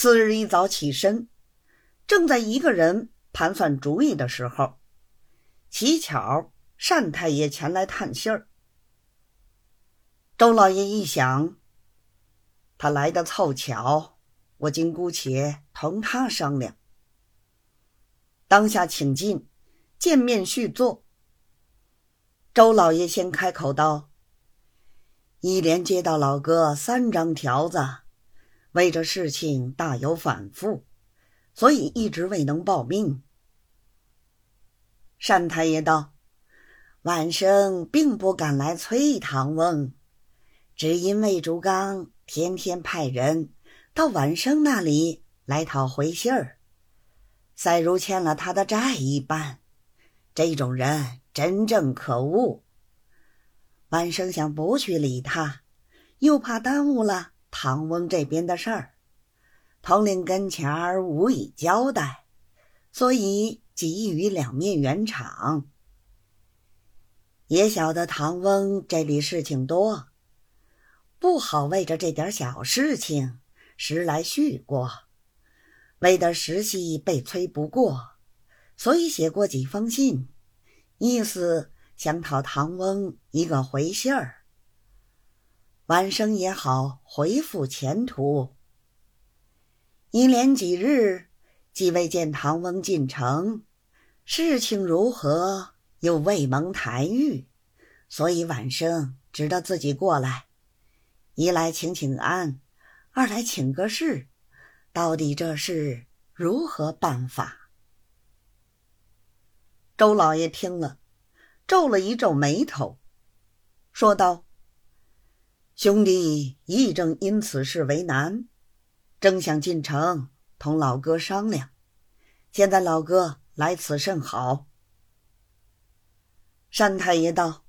次日一早起身，正在一个人盘算主意的时候，乞巧单太爷前来探信儿。周老爷一想，他来的凑巧，我今姑且同他商量。当下请进，见面叙坐。周老爷先开口道：“一连接到老哥三张条子，为这事情大有反复，所以一直未能报命。”单太爷道：“晚生并不敢来催唐翁。”只因魏竹刚天天派人到晚生那里来讨回信儿，赛如欠了他的债一般。这种人真正可恶。晚生想不去理他，又怕耽误了唐翁这边的事儿，统领跟前儿无以交代，所以急于两面圆场。也晓得唐翁这里事情多。不好为着这点小事情时来续过，为的实系被催不过，所以写过几封信，意思想讨唐翁一个回信儿。晚生也好回复前途。一连几日，既未见唐翁进城，事情如何又未蒙台谕，所以晚生只得自己过来。一来请请安，二来请个事，到底这事如何办法？周老爷听了，皱了一皱眉头，说道：“兄弟亦正因此事为难，正想进城同老哥商量。现在老哥来此甚好。”单太爷道：“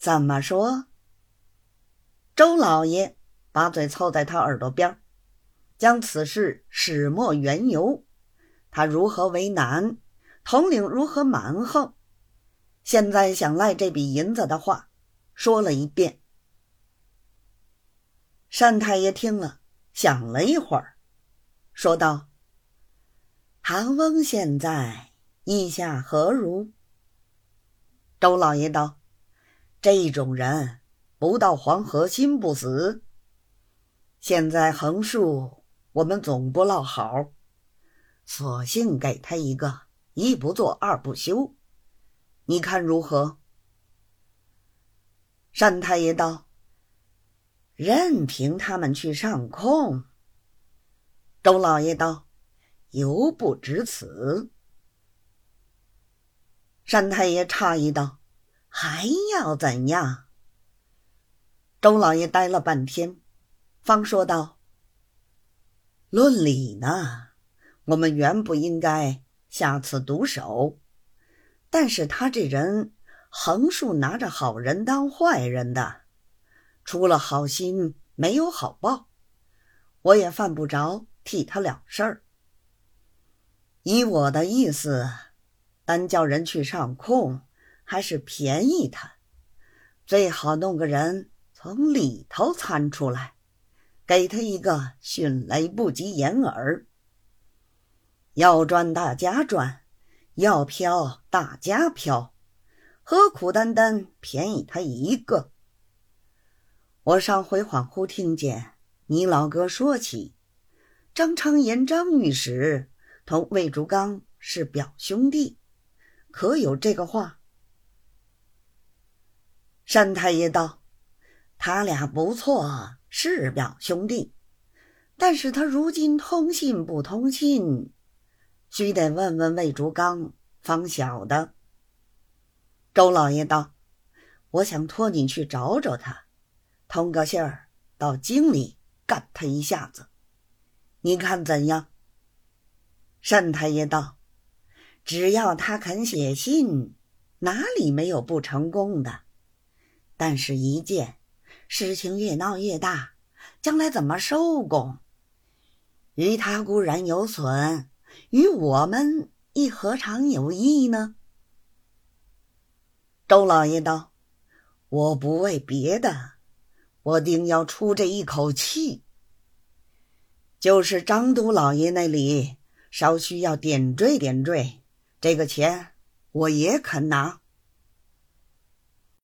怎么说？”周老爷把嘴凑在他耳朵边将此事始末缘由，他如何为难，统领如何蛮横，现在想赖这笔银子的话，说了一遍。单太爷听了，想了一会儿，说道：“韩翁现在意下何如？”周老爷道：“这种人。”不到黄河心不死。现在横竖我们总不落好，索性给他一个一不做二不休，你看如何？单太爷道：“任凭他们去上空。”周老爷道：“犹不止此。”单太爷诧异道：“还要怎样？”周老爷呆了半天，方说道：“论理呢，我们原不应该下此毒手。但是他这人横竖拿着好人当坏人的，除了好心没有好报，我也犯不着替他了事儿。以我的意思，单叫人去上空，还是便宜他，最好弄个人。”从里头参出来，给他一个迅雷不及掩耳。要赚大家赚，要飘大家飘，何苦单单便宜他一个？我上回恍惚听见你老哥说起，张昌言张御史同魏竹刚是表兄弟，可有这个话？单太爷道。他俩不错，是表兄弟，但是他如今通信不通信，须得问问魏竹刚方晓得。周老爷道：“我想托你去找找他，通个信儿到京里干他一下子，你看怎样？”单太爷道：“只要他肯写信，哪里没有不成功的？但是一件。”事情越闹越大，将来怎么收工？于他固然有损，于我们亦何尝有益呢？周老爷道：“我不为别的，我定要出这一口气。就是张都老爷那里稍需要点缀点缀，这个钱我也肯拿。”